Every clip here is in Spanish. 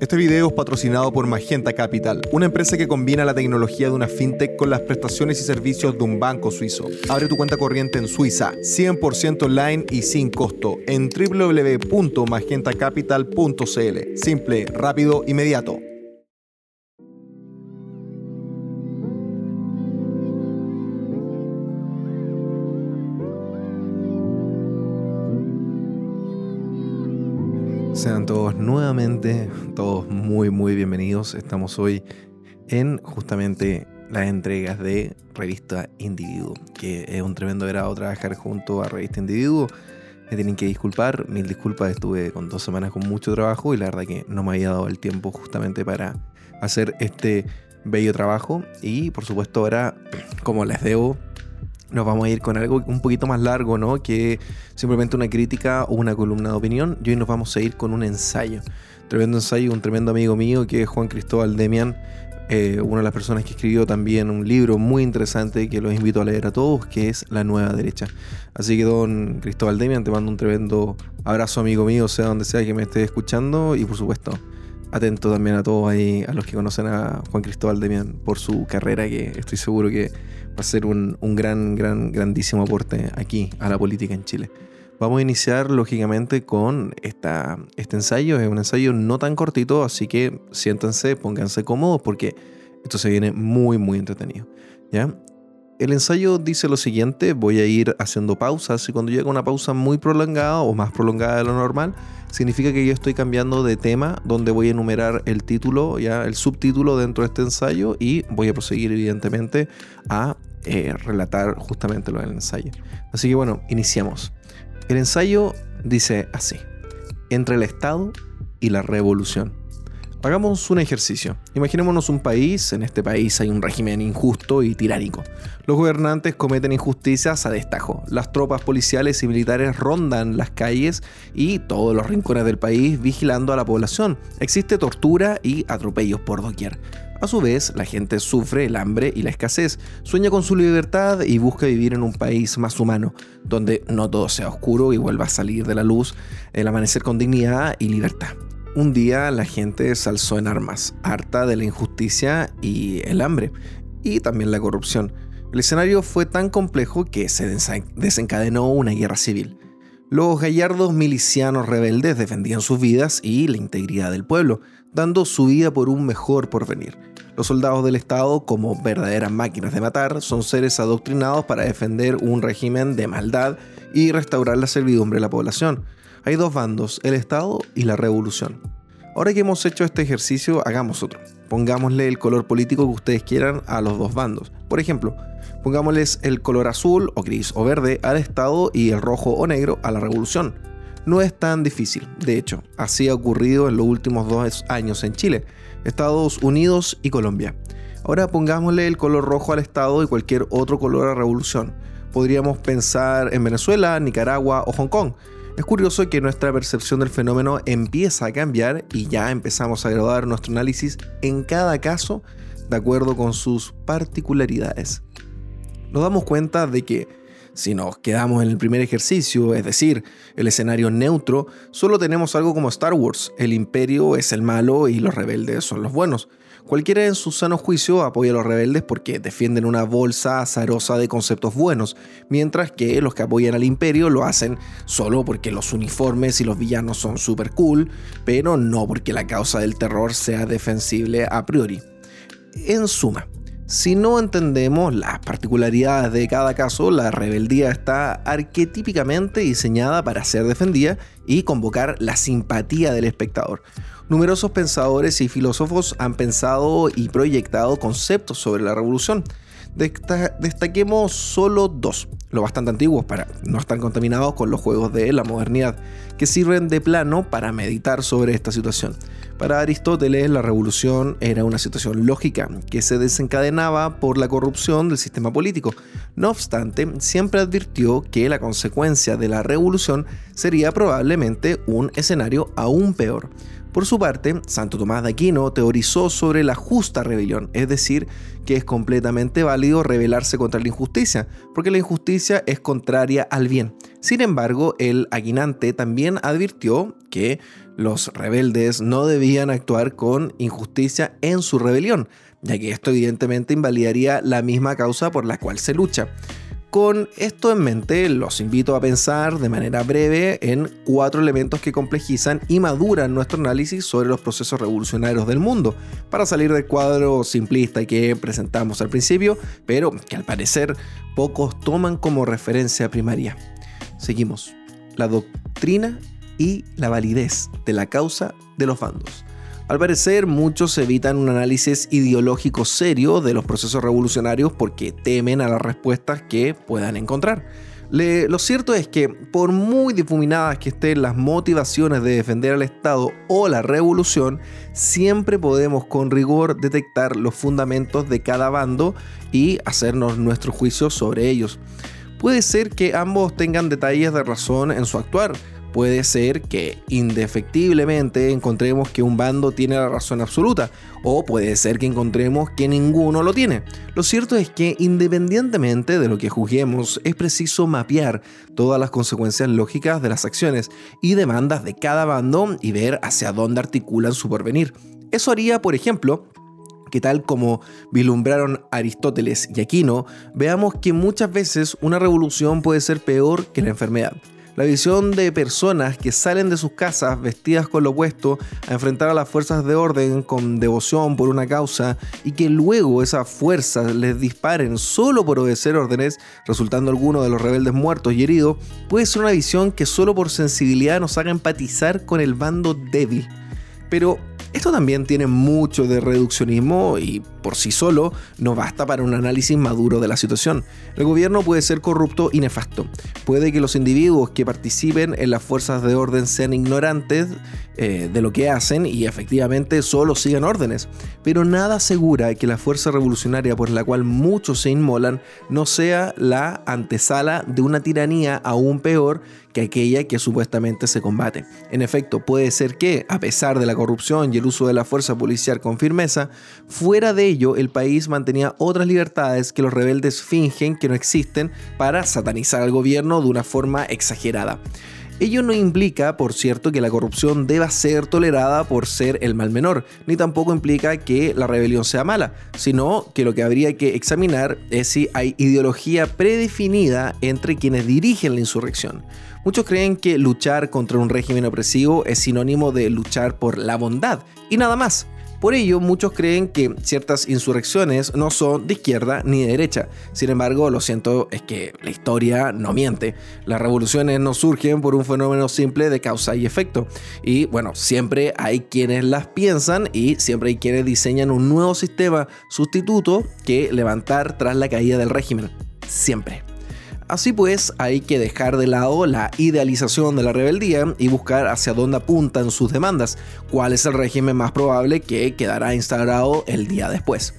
Este video es patrocinado por Magenta Capital, una empresa que combina la tecnología de una fintech con las prestaciones y servicios de un banco suizo. Abre tu cuenta corriente en Suiza, 100% online y sin costo, en www.magentacapital.cl. Simple, rápido, inmediato. Sean todos nuevamente, todos muy muy bienvenidos. Estamos hoy en justamente las entregas de Revista Individuo, que es un tremendo grado trabajar junto a Revista Individuo. Me tienen que disculpar, mil disculpas, estuve con dos semanas con mucho trabajo y la verdad que no me había dado el tiempo justamente para hacer este bello trabajo. Y por supuesto ahora, como les debo, nos vamos a ir con algo un poquito más largo, ¿no? Que simplemente una crítica o una columna de opinión. Y hoy nos vamos a ir con un ensayo. Tremendo ensayo, un tremendo amigo mío que es Juan Cristóbal Demian, eh, una de las personas que escribió también un libro muy interesante que los invito a leer a todos, que es La Nueva Derecha. Así que, don Cristóbal Demian, te mando un tremendo abrazo, amigo mío, sea donde sea que me esté escuchando. Y por supuesto, atento también a todos ahí, a los que conocen a Juan Cristóbal Demian por su carrera, que estoy seguro que va a ser un, gran, gran, grandísimo aporte aquí a la política en Chile. Vamos a iniciar lógicamente con esta, este ensayo. Es un ensayo no tan cortito, así que siéntense, pónganse cómodos porque esto se viene muy, muy entretenido. ¿ya? El ensayo dice lo siguiente, voy a ir haciendo pausas y cuando llega una pausa muy prolongada o más prolongada de lo normal, significa que yo estoy cambiando de tema donde voy a enumerar el título, ya el subtítulo dentro de este ensayo y voy a proseguir evidentemente a eh, relatar justamente lo del ensayo. Así que bueno, iniciamos. El ensayo dice así, entre el Estado y la revolución. Hagamos un ejercicio. Imaginémonos un país, en este país hay un régimen injusto y tiránico. Los gobernantes cometen injusticias a destajo. Las tropas policiales y militares rondan las calles y todos los rincones del país vigilando a la población. Existe tortura y atropellos por doquier. A su vez, la gente sufre el hambre y la escasez, sueña con su libertad y busca vivir en un país más humano, donde no todo sea oscuro y vuelva a salir de la luz el amanecer con dignidad y libertad. Un día la gente se alzó en armas, harta de la injusticia y el hambre, y también la corrupción. El escenario fue tan complejo que se desencadenó una guerra civil. Los gallardos milicianos rebeldes defendían sus vidas y la integridad del pueblo, dando su vida por un mejor porvenir. Los soldados del Estado, como verdaderas máquinas de matar, son seres adoctrinados para defender un régimen de maldad y restaurar la servidumbre de la población. Hay dos bandos, el Estado y la revolución. Ahora que hemos hecho este ejercicio, hagamos otro. Pongámosle el color político que ustedes quieran a los dos bandos. Por ejemplo, pongámosles el color azul o gris o verde al Estado y el rojo o negro a la revolución. No es tan difícil, de hecho, así ha ocurrido en los últimos dos años en Chile, Estados Unidos y Colombia. Ahora pongámosle el color rojo al Estado y cualquier otro color a revolución. Podríamos pensar en Venezuela, Nicaragua o Hong Kong. Es curioso que nuestra percepción del fenómeno empieza a cambiar y ya empezamos a graduar nuestro análisis en cada caso de acuerdo con sus particularidades. Nos damos cuenta de que si nos quedamos en el primer ejercicio, es decir, el escenario neutro, solo tenemos algo como Star Wars, el imperio es el malo y los rebeldes son los buenos. Cualquiera en su sano juicio apoya a los rebeldes porque defienden una bolsa azarosa de conceptos buenos, mientras que los que apoyan al imperio lo hacen solo porque los uniformes y los villanos son super cool, pero no porque la causa del terror sea defensible a priori. En suma, si no entendemos las particularidades de cada caso, la rebeldía está arquetípicamente diseñada para ser defendida y convocar la simpatía del espectador. Numerosos pensadores y filósofos han pensado y proyectado conceptos sobre la revolución. Destaquemos solo dos, lo bastante antiguos para no estar contaminados con los juegos de la modernidad, que sirven de plano para meditar sobre esta situación. Para Aristóteles, la revolución era una situación lógica que se desencadenaba por la corrupción del sistema político. No obstante, siempre advirtió que la consecuencia de la revolución sería probablemente un escenario aún peor. Por su parte, Santo Tomás de Aquino teorizó sobre la justa rebelión, es decir, que es completamente válido rebelarse contra la injusticia, porque la injusticia es contraria al bien. Sin embargo, el Aguinante también advirtió que los rebeldes no debían actuar con injusticia en su rebelión, ya que esto evidentemente invalidaría la misma causa por la cual se lucha. Con esto en mente, los invito a pensar de manera breve en cuatro elementos que complejizan y maduran nuestro análisis sobre los procesos revolucionarios del mundo, para salir del cuadro simplista que presentamos al principio, pero que al parecer pocos toman como referencia primaria. Seguimos. La doctrina y la validez de la causa de los bandos. Al parecer, muchos evitan un análisis ideológico serio de los procesos revolucionarios porque temen a las respuestas que puedan encontrar. lo cierto es que, por muy difuminadas que estén las motivaciones de defender al Estado o la revolución, siempre podemos con rigor detectar los fundamentos de cada bando y hacernos nuestro juicio sobre ellos. Puede ser que ambos tengan detalles de razón en su actuar, puede ser que indefectiblemente encontremos que un bando tiene la razón absoluta o puede ser que encontremos que ninguno lo tiene. Lo cierto es que independientemente de lo que juzguemos, es preciso mapear todas las consecuencias lógicas de las acciones y demandas de cada bando y ver hacia dónde articulan su porvenir. Eso haría, por ejemplo, que tal como vislumbraron Aristóteles y Aquino, veamos que muchas veces una revolución puede ser peor que la enfermedad. La visión de personas que salen de sus casas vestidas con lo opuesto a enfrentar a las fuerzas de orden con devoción por una causa y que luego esas fuerzas les disparen solo por obedecer órdenes, resultando alguno de los rebeldes muertos y heridos, puede ser una visión que solo por sensibilidad nos haga empatizar con el bando débil. Pero esto también tiene mucho de reduccionismo y por sí solo no basta para un análisis maduro de la situación. El gobierno puede ser corrupto y nefasto. Puede que los individuos que participen en las fuerzas de orden sean ignorantes eh, de lo que hacen y efectivamente solo sigan órdenes. Pero nada asegura que la fuerza revolucionaria por la cual muchos se inmolan no sea la antesala de una tiranía aún peor que aquella que supuestamente se combate. En efecto, puede ser que, a pesar de la corrupción y el uso de la fuerza policial con firmeza, fuera de ello el país mantenía otras libertades que los rebeldes fingen que no existen para satanizar al gobierno de una forma exagerada. Ello no implica, por cierto, que la corrupción deba ser tolerada por ser el mal menor, ni tampoco implica que la rebelión sea mala, sino que lo que habría que examinar es si hay ideología predefinida entre quienes dirigen la insurrección. Muchos creen que luchar contra un régimen opresivo es sinónimo de luchar por la bondad y nada más. Por ello, muchos creen que ciertas insurrecciones no son de izquierda ni de derecha. Sin embargo, lo siento es que la historia no miente. Las revoluciones no surgen por un fenómeno simple de causa y efecto. Y bueno, siempre hay quienes las piensan y siempre hay quienes diseñan un nuevo sistema sustituto que levantar tras la caída del régimen. Siempre. Así pues, hay que dejar de lado la idealización de la rebeldía y buscar hacia dónde apuntan sus demandas, cuál es el régimen más probable que quedará instaurado el día después.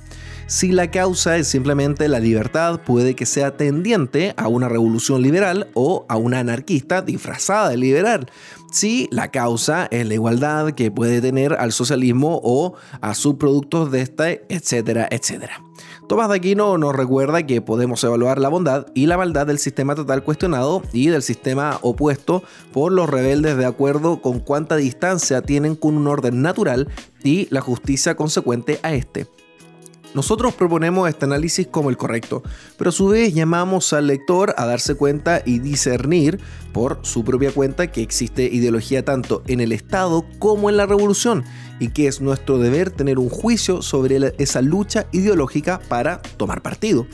Si la causa es simplemente la libertad, puede que sea tendiente a una revolución liberal o a una anarquista disfrazada de liberal. Si la causa es la igualdad que puede tener al socialismo o a subproductos de este, etcétera, etcétera. Tomás de Aquino nos recuerda que podemos evaluar la bondad y la maldad del sistema total cuestionado y del sistema opuesto por los rebeldes de acuerdo con cuánta distancia tienen con un orden natural y la justicia consecuente a este. Nosotros proponemos este análisis como el correcto, pero a su vez llamamos al lector a darse cuenta y discernir por su propia cuenta que existe ideología tanto en el Estado como en la revolución y que es nuestro deber tener un juicio sobre esa lucha ideológica para tomar partido.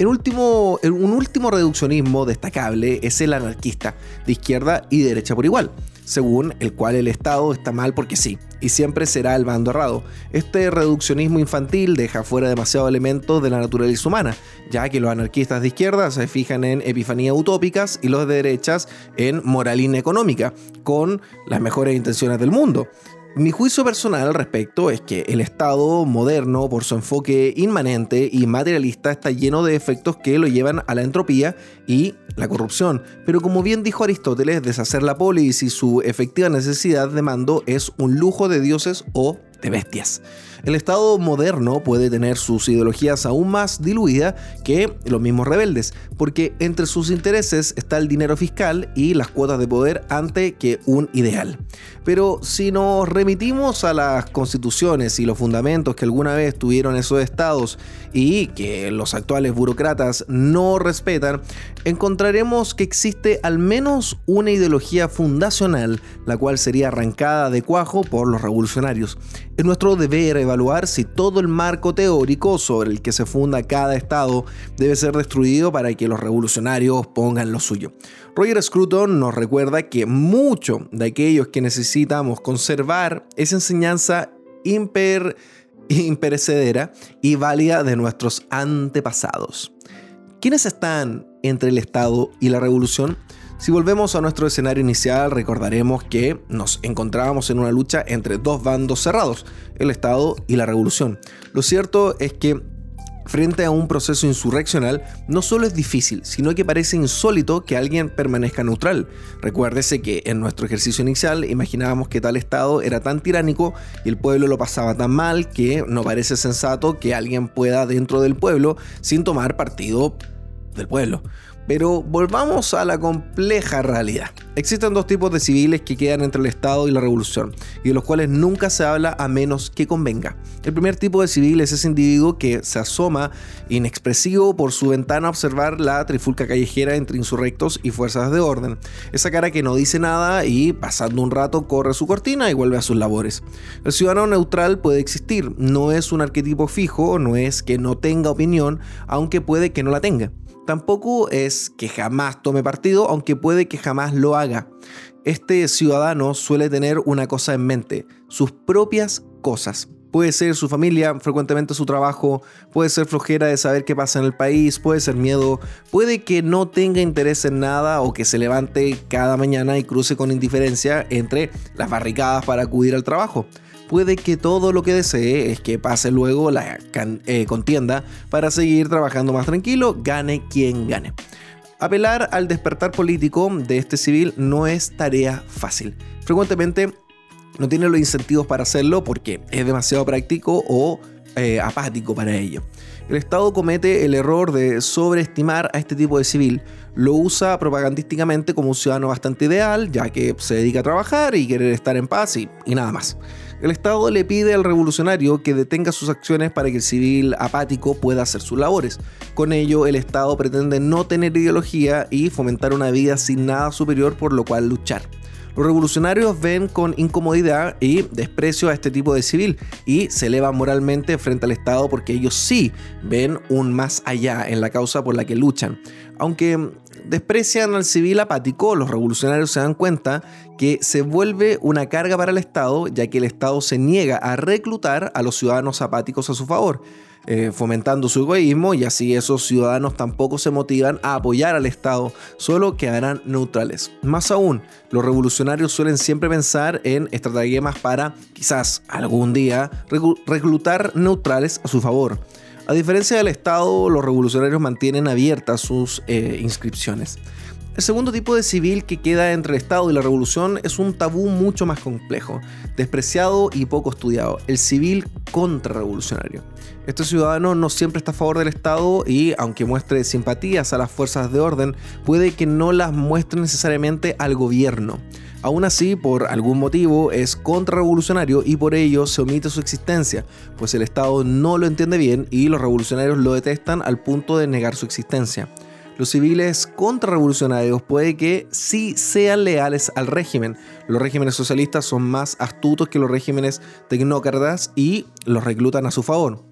Último, un último reduccionismo destacable es el anarquista, de izquierda y derecha por igual según el cual el Estado está mal porque sí, y siempre será el bando errado. Este reduccionismo infantil deja fuera demasiados elementos de la naturaleza humana, ya que los anarquistas de izquierda se fijan en epifanías utópicas y los de derechas en moralina económica, con las mejores intenciones del mundo. Mi juicio personal al respecto es que el Estado moderno, por su enfoque inmanente y materialista, está lleno de efectos que lo llevan a la entropía y la corrupción. Pero como bien dijo Aristóteles, deshacer la polis y su efectiva necesidad de mando es un lujo de dioses o de bestias. El Estado moderno puede tener sus ideologías aún más diluidas que los mismos rebeldes, porque entre sus intereses está el dinero fiscal y las cuotas de poder ante que un ideal. Pero si nos remitimos a las constituciones y los fundamentos que alguna vez tuvieron esos estados y que los actuales burócratas no respetan, encontraremos que existe al menos una ideología fundacional, la cual sería arrancada de cuajo por los revolucionarios. Es nuestro deber evaluar si todo el marco teórico sobre el que se funda cada Estado debe ser destruido para que los revolucionarios pongan lo suyo. Roger Scruton nos recuerda que mucho de aquellos que necesitamos conservar es enseñanza imper, imperecedera y válida de nuestros antepasados. ¿Quiénes están entre el Estado y la revolución? Si volvemos a nuestro escenario inicial, recordaremos que nos encontrábamos en una lucha entre dos bandos cerrados, el Estado y la revolución. Lo cierto es que Frente a un proceso insurreccional, no solo es difícil, sino que parece insólito que alguien permanezca neutral. Recuérdese que en nuestro ejercicio inicial imaginábamos que tal Estado era tan tiránico y el pueblo lo pasaba tan mal que no parece sensato que alguien pueda dentro del pueblo sin tomar partido del pueblo. Pero volvamos a la compleja realidad. Existen dos tipos de civiles que quedan entre el Estado y la revolución, y de los cuales nunca se habla a menos que convenga. El primer tipo de civil es ese individuo que se asoma inexpresivo por su ventana a observar la trifulca callejera entre insurrectos y fuerzas de orden. Esa cara que no dice nada y pasando un rato corre su cortina y vuelve a sus labores. El ciudadano neutral puede existir, no es un arquetipo fijo, no es que no tenga opinión, aunque puede que no la tenga. Tampoco es que jamás tome partido, aunque puede que jamás lo haga. Este ciudadano suele tener una cosa en mente, sus propias cosas. Puede ser su familia, frecuentemente su trabajo, puede ser flojera de saber qué pasa en el país, puede ser miedo, puede que no tenga interés en nada o que se levante cada mañana y cruce con indiferencia entre las barricadas para acudir al trabajo puede que todo lo que desee es que pase luego la eh, contienda para seguir trabajando más tranquilo, gane quien gane. Apelar al despertar político de este civil no es tarea fácil. Frecuentemente no tiene los incentivos para hacerlo porque es demasiado práctico o eh, apático para ello. El Estado comete el error de sobreestimar a este tipo de civil, lo usa propagandísticamente como un ciudadano bastante ideal, ya que se dedica a trabajar y querer estar en paz y nada más. El Estado le pide al revolucionario que detenga sus acciones para que el civil apático pueda hacer sus labores. Con ello, el Estado pretende no tener ideología y fomentar una vida sin nada superior por lo cual luchar. Los revolucionarios ven con incomodidad y desprecio a este tipo de civil y se elevan moralmente frente al Estado porque ellos sí ven un más allá en la causa por la que luchan. Aunque desprecian al civil apático, los revolucionarios se dan cuenta que se vuelve una carga para el Estado, ya que el Estado se niega a reclutar a los ciudadanos apáticos a su favor. Eh, fomentando su egoísmo y así esos ciudadanos tampoco se motivan a apoyar al Estado, solo quedarán neutrales. Más aún, los revolucionarios suelen siempre pensar en estratagemas para, quizás algún día, reclutar neutrales a su favor. A diferencia del Estado, los revolucionarios mantienen abiertas sus eh, inscripciones. El segundo tipo de civil que queda entre el Estado y la revolución es un tabú mucho más complejo, despreciado y poco estudiado, el civil contrarrevolucionario. Este ciudadano no siempre está a favor del Estado y, aunque muestre simpatías a las fuerzas de orden, puede que no las muestre necesariamente al gobierno. Aún así, por algún motivo, es contrarrevolucionario y por ello se omite su existencia, pues el Estado no lo entiende bien y los revolucionarios lo detestan al punto de negar su existencia los civiles contrarrevolucionarios puede que sí sean leales al régimen. Los regímenes socialistas son más astutos que los regímenes tecnócratas y los reclutan a su favor.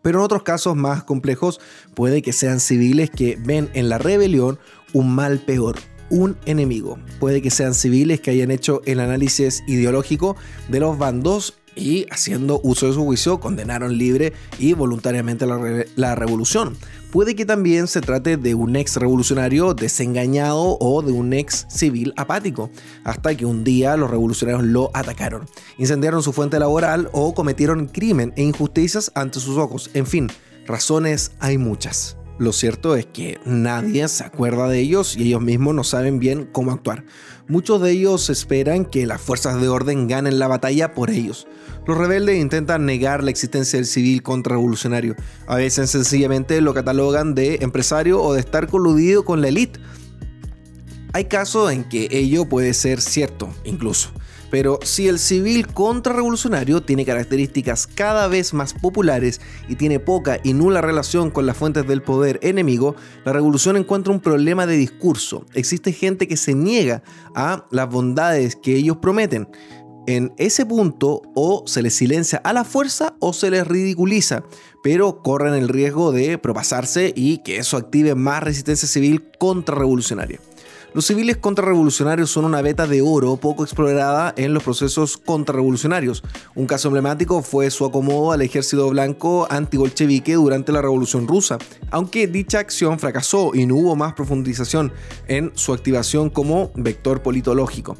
Pero en otros casos más complejos puede que sean civiles que ven en la rebelión un mal peor, un enemigo. Puede que sean civiles que hayan hecho el análisis ideológico de los bandos y haciendo uso de su juicio condenaron libre y voluntariamente la, la revolución. Puede que también se trate de un ex revolucionario desengañado o de un ex civil apático, hasta que un día los revolucionarios lo atacaron, incendiaron su fuente laboral o cometieron crimen e injusticias ante sus ojos. En fin, razones hay muchas. Lo cierto es que nadie se acuerda de ellos y ellos mismos no saben bien cómo actuar. Muchos de ellos esperan que las fuerzas de orden ganen la batalla por ellos. Los rebeldes intentan negar la existencia del civil contrarrevolucionario. A veces sencillamente lo catalogan de empresario o de estar coludido con la élite. Hay casos en que ello puede ser cierto, incluso. Pero si el civil contrarrevolucionario tiene características cada vez más populares y tiene poca y nula relación con las fuentes del poder enemigo, la revolución encuentra un problema de discurso. Existe gente que se niega a las bondades que ellos prometen. En ese punto o se les silencia a la fuerza o se les ridiculiza, pero corren el riesgo de propasarse y que eso active más resistencia civil contrarrevolucionaria. Los civiles contrarrevolucionarios son una beta de oro poco explorada en los procesos contrarrevolucionarios. Un caso emblemático fue su acomodo al ejército blanco antibolchevique durante la Revolución Rusa, aunque dicha acción fracasó y no hubo más profundización en su activación como vector politológico.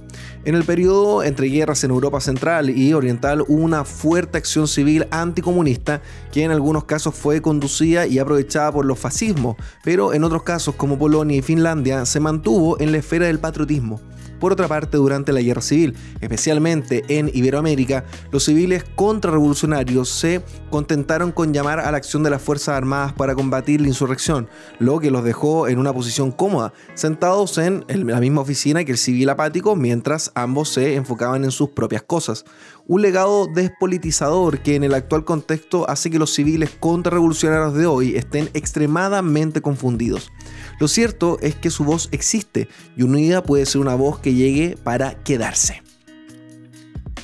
En el periodo entre guerras en Europa Central y Oriental una fuerte acción civil anticomunista que en algunos casos fue conducida y aprovechada por los fascismos, pero en otros casos como Polonia y Finlandia se mantuvo en la esfera del patriotismo. Por otra parte, durante la guerra civil, especialmente en Iberoamérica, los civiles contrarrevolucionarios se contentaron con llamar a la acción de las Fuerzas Armadas para combatir la insurrección, lo que los dejó en una posición cómoda, sentados en la misma oficina que el civil apático, mientras ambos se enfocaban en sus propias cosas. Un legado despolitizador que en el actual contexto hace que los civiles contrarrevolucionarios de hoy estén extremadamente confundidos. Lo cierto es que su voz existe y unida puede ser una voz que llegue para quedarse.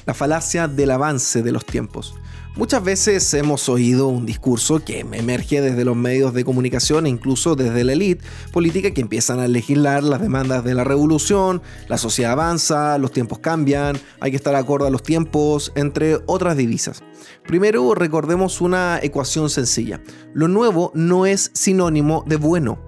La falacia del avance de los tiempos. Muchas veces hemos oído un discurso que emerge desde los medios de comunicación e incluso desde la élite política que empiezan a legislar las demandas de la revolución, la sociedad avanza, los tiempos cambian, hay que estar acorde a los tiempos, entre otras divisas. Primero recordemos una ecuación sencilla. Lo nuevo no es sinónimo de bueno.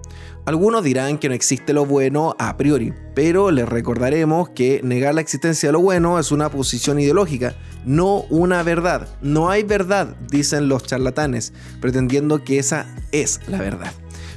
Algunos dirán que no existe lo bueno a priori, pero les recordaremos que negar la existencia de lo bueno es una posición ideológica, no una verdad. No hay verdad, dicen los charlatanes, pretendiendo que esa es la verdad.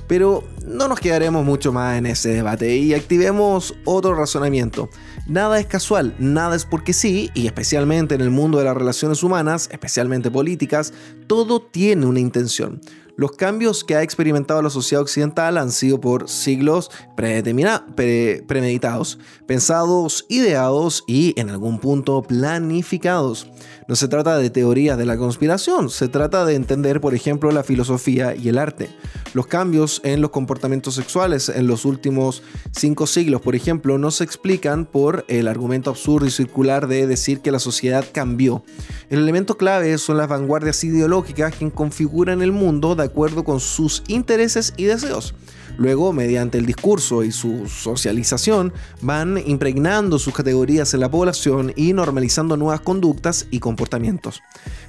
Pero no nos quedaremos mucho más en ese debate y activemos otro razonamiento. Nada es casual, nada es porque sí, y especialmente en el mundo de las relaciones humanas, especialmente políticas, todo tiene una intención. Los cambios que ha experimentado la sociedad occidental han sido por siglos premeditados, pensados, ideados y en algún punto planificados. No se trata de teorías de la conspiración, se trata de entender, por ejemplo, la filosofía y el arte. Los cambios en los comportamientos sexuales en los últimos cinco siglos, por ejemplo, no se explican por el argumento absurdo y circular de decir que la sociedad cambió. El elemento clave son las vanguardias ideológicas que configuran el mundo de acuerdo con sus intereses y deseos. Luego, mediante el discurso y su socialización, van impregnando sus categorías en la población y normalizando nuevas conductas y comportamientos.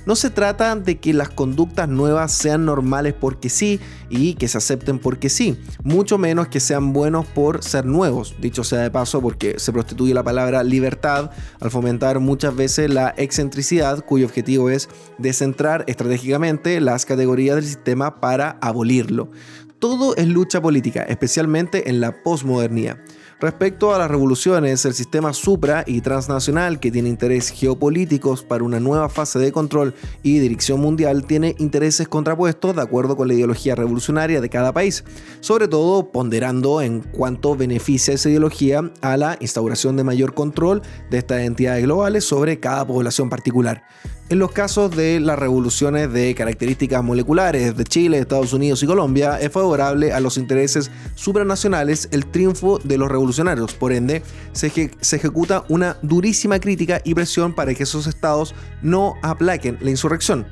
No se trata de que las conductas nuevas sean normales porque sí y que se acepten porque sí, mucho menos que sean buenos por ser nuevos, dicho sea de paso porque se prostituye la palabra libertad al fomentar muchas veces la excentricidad cuyo objetivo es descentrar estratégicamente las categorías del sistema para abolirlo. Todo es lucha política, especialmente en la posmodernidad. Respecto a las revoluciones, el sistema supra y transnacional que tiene intereses geopolíticos para una nueva fase de control y dirección mundial tiene intereses contrapuestos de acuerdo con la ideología revolucionaria de cada país, sobre todo ponderando en cuanto beneficia esa ideología a la instauración de mayor control de estas entidades globales sobre cada población particular. En los casos de las revoluciones de características moleculares de Chile, Estados Unidos y Colombia, es favorable a los intereses supranacionales el triunfo de los revolucionarios. Por ende, se, ejecuta una durísima crítica y presión para que esos estados no aplaquen la insurrección.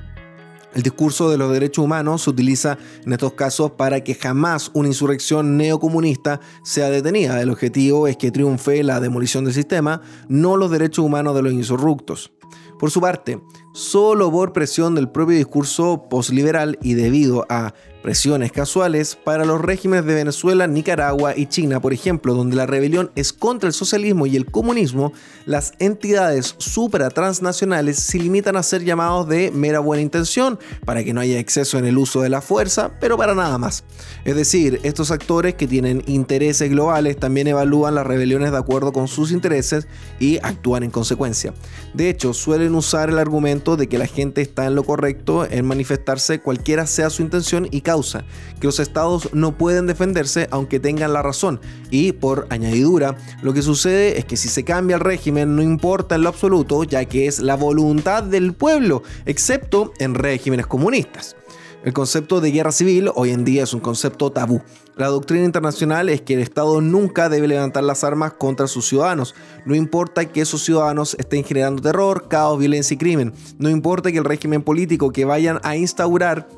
El discurso de los derechos humanos se utiliza en estos casos para que jamás una insurrección neocomunista sea detenida. El objetivo es que triunfe la demolición del sistema, no los derechos humanos de los insurrectos. Por su parte, solo por presión del propio discurso posliberal y debido a Presiones casuales para los regímenes de Venezuela, Nicaragua y China, por ejemplo, donde la rebelión es contra el socialismo y el comunismo, las entidades supratransnacionales se limitan a ser llamados de mera buena intención, para que no haya exceso en el uso de la fuerza, pero para nada más. Es decir, estos actores que tienen intereses globales también evalúan las rebeliones de acuerdo con sus intereses y actúan en consecuencia. De hecho, suelen usar el argumento de que la gente está en lo correcto en manifestarse cualquiera sea su intención y causa, que los estados no pueden defenderse aunque tengan la razón. Y por añadidura, lo que sucede es que si se cambia el régimen no importa en lo absoluto, ya que es la voluntad del pueblo, excepto en regímenes comunistas. El concepto de guerra civil hoy en día es un concepto tabú. La doctrina internacional es que el Estado nunca debe levantar las armas contra sus ciudadanos. No importa que esos ciudadanos estén generando terror, caos, violencia y crimen. No importa que el régimen político que vayan a instaurar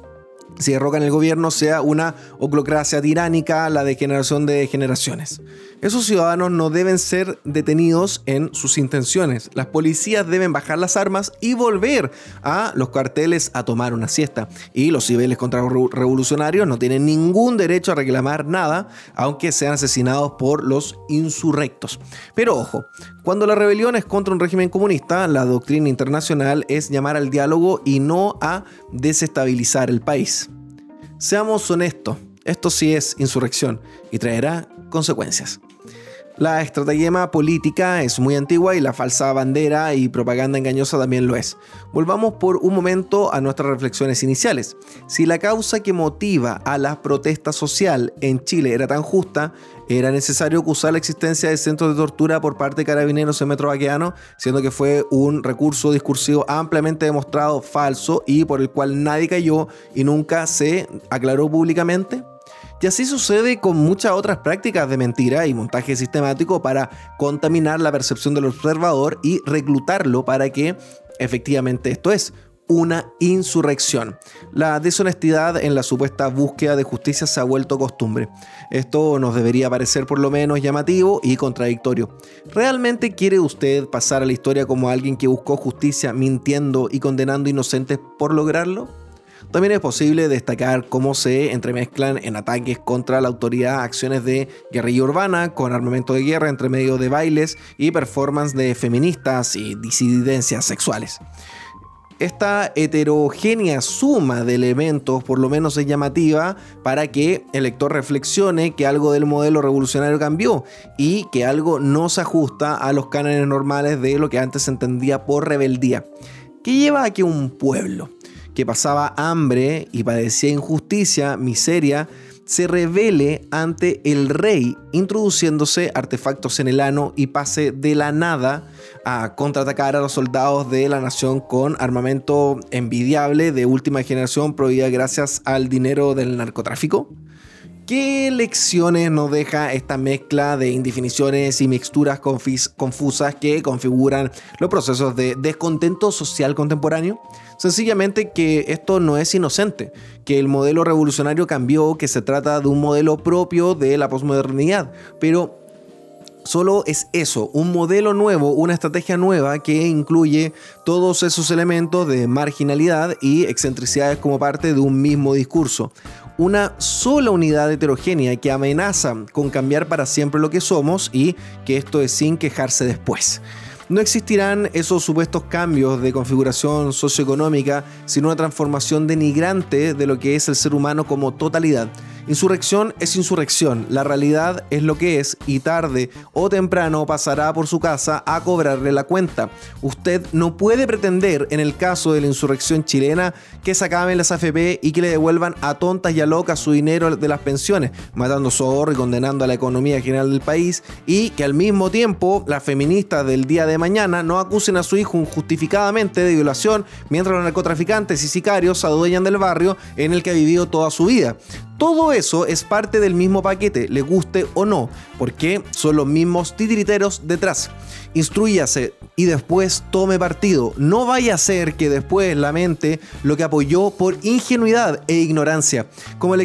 si derrocan el gobierno sea una oclocracia tiránica, la degeneración de generaciones. Esos ciudadanos no deben ser detenidos en sus intenciones. Las policías deben bajar las armas y volver a los carteles a tomar una siesta. Y los civiles contrarrevolucionarios no tienen ningún derecho a reclamar nada, aunque sean asesinados por los insurrectos. Pero ojo, cuando la rebelión es contra un régimen comunista, la doctrina internacional es llamar al diálogo y no a desestabilizar el país. Seamos honestos, esto sí es insurrección y traerá consecuencias. La estratagema política es muy antigua y la falsa bandera y propaganda engañosa también lo es. Volvamos por un momento a nuestras reflexiones iniciales. Si la causa que motiva a la protesta social en Chile era tan justa, era necesario acusar la existencia de centros de tortura por parte de carabineros en Metro Baqueano, siendo que fue un recurso discursivo ampliamente demostrado falso y por el cual nadie cayó y nunca se aclaró públicamente. Y así sucede con muchas otras prácticas de mentira y montaje sistemático para contaminar la percepción del observador y reclutarlo para que efectivamente esto es una insurrección. La deshonestidad en la supuesta búsqueda de justicia se ha vuelto costumbre. Esto nos debería parecer por lo menos llamativo y contradictorio. ¿Realmente quiere usted pasar a la historia como alguien que buscó justicia mintiendo y condenando inocentes por lograrlo? También es posible destacar cómo se entremezclan en ataques contra la autoridad acciones de guerrilla urbana con armamento de guerra entre medio de bailes y performance de feministas y disidencias sexuales. Esta heterogénea suma de elementos por lo menos es llamativa para que el lector reflexione que algo del modelo revolucionario cambió y que algo no se ajusta a los cánones normales de lo que antes se entendía por rebeldía. ¿Qué lleva a que un pueblo, que pasaba hambre y padecía injusticia, miseria, se revele ante el rey, introduciéndose artefactos en el ano y pase de la nada a contraatacar a los soldados de la nación con armamento envidiable de última generación prohibida gracias al dinero del narcotráfico. ¿Qué lecciones nos deja esta mezcla de indefiniciones y mixturas confusas que configuran los procesos de descontento social contemporáneo? Sencillamente que esto no es inocente, que el modelo revolucionario cambió, que se trata de un modelo propio de la posmodernidad, pero Solo es eso, un modelo nuevo, una estrategia nueva que incluye todos esos elementos de marginalidad y excentricidades como parte de un mismo discurso una sola unidad heterogénea que amenaza con cambiar para siempre lo que somos y que esto es sin quejarse después. No existirán esos supuestos cambios de configuración socioeconómica sin una transformación denigrante de lo que es el ser humano como totalidad. Insurrección es insurrección, la realidad es lo que es y tarde o temprano pasará por su casa a cobrarle la cuenta. Usted no puede pretender, en el caso de la insurrección chilena, que se acaben las AFP y que le devuelvan a tontas y a locas su dinero de las pensiones, matando su ahorro y condenando a la economía general del país, y que al mismo tiempo las feministas del día de mañana no acusen a su hijo injustificadamente de violación, mientras los narcotraficantes y sicarios se adueñan del barrio en el que ha vivido toda su vida. Todo eso es parte del mismo paquete, le guste o no, porque son los mismos titiriteros detrás. Instruyase y después tome partido. No vaya a ser que después lamente lo que apoyó por ingenuidad e ignorancia. Como el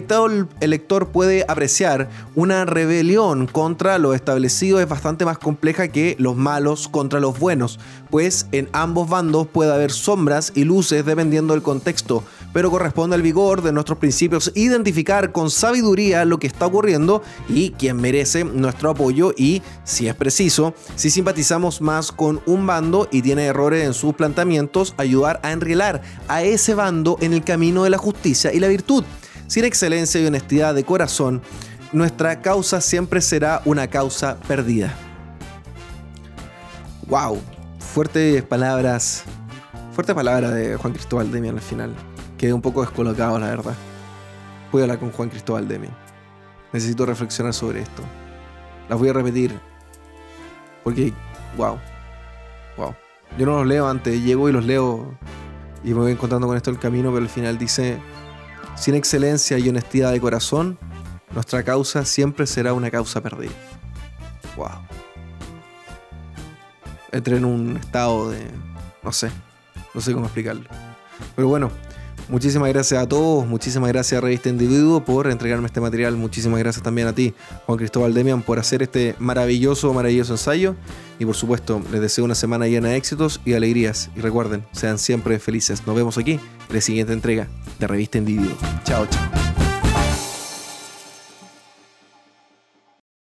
lector, puede apreciar, una rebelión contra lo establecido es bastante más compleja que los malos contra los buenos, pues en ambos bandos puede haber sombras y luces dependiendo del contexto, pero corresponde al vigor de nuestros principios identificar con sabiduría lo que está ocurriendo y quién merece nuestro apoyo y, si es preciso, si simpatizamos más con un bando y tiene errores en sus planteamientos, ayudar a enrielar a ese bando en el camino de la justicia y la virtud. Sin excelencia y honestidad de corazón, nuestra causa siempre será una causa perdida. ¡Wow! Fuertes palabras. Fuerte palabra de Juan Cristóbal Demian al final. Quedé un poco descolocado, la verdad. Voy a hablar con Juan Cristóbal Demian. Necesito reflexionar sobre esto. Las voy a repetir. Porque, wow. Wow. Yo no los leo antes, llego y los leo y me voy encontrando con esto el camino, pero al final dice, sin excelencia y honestidad de corazón, nuestra causa siempre será una causa perdida. Wow. Entré en un estado de... no sé, no sé cómo explicarlo. Pero bueno, muchísimas gracias a todos, muchísimas gracias a Revista Individuo por entregarme este material, muchísimas gracias también a ti, Juan Cristóbal Demian, por hacer este maravilloso, maravilloso ensayo. Y por supuesto, les deseo una semana llena de éxitos y alegrías. Y recuerden, sean siempre felices. Nos vemos aquí en la siguiente entrega de Revista Individuo. Chao, chao.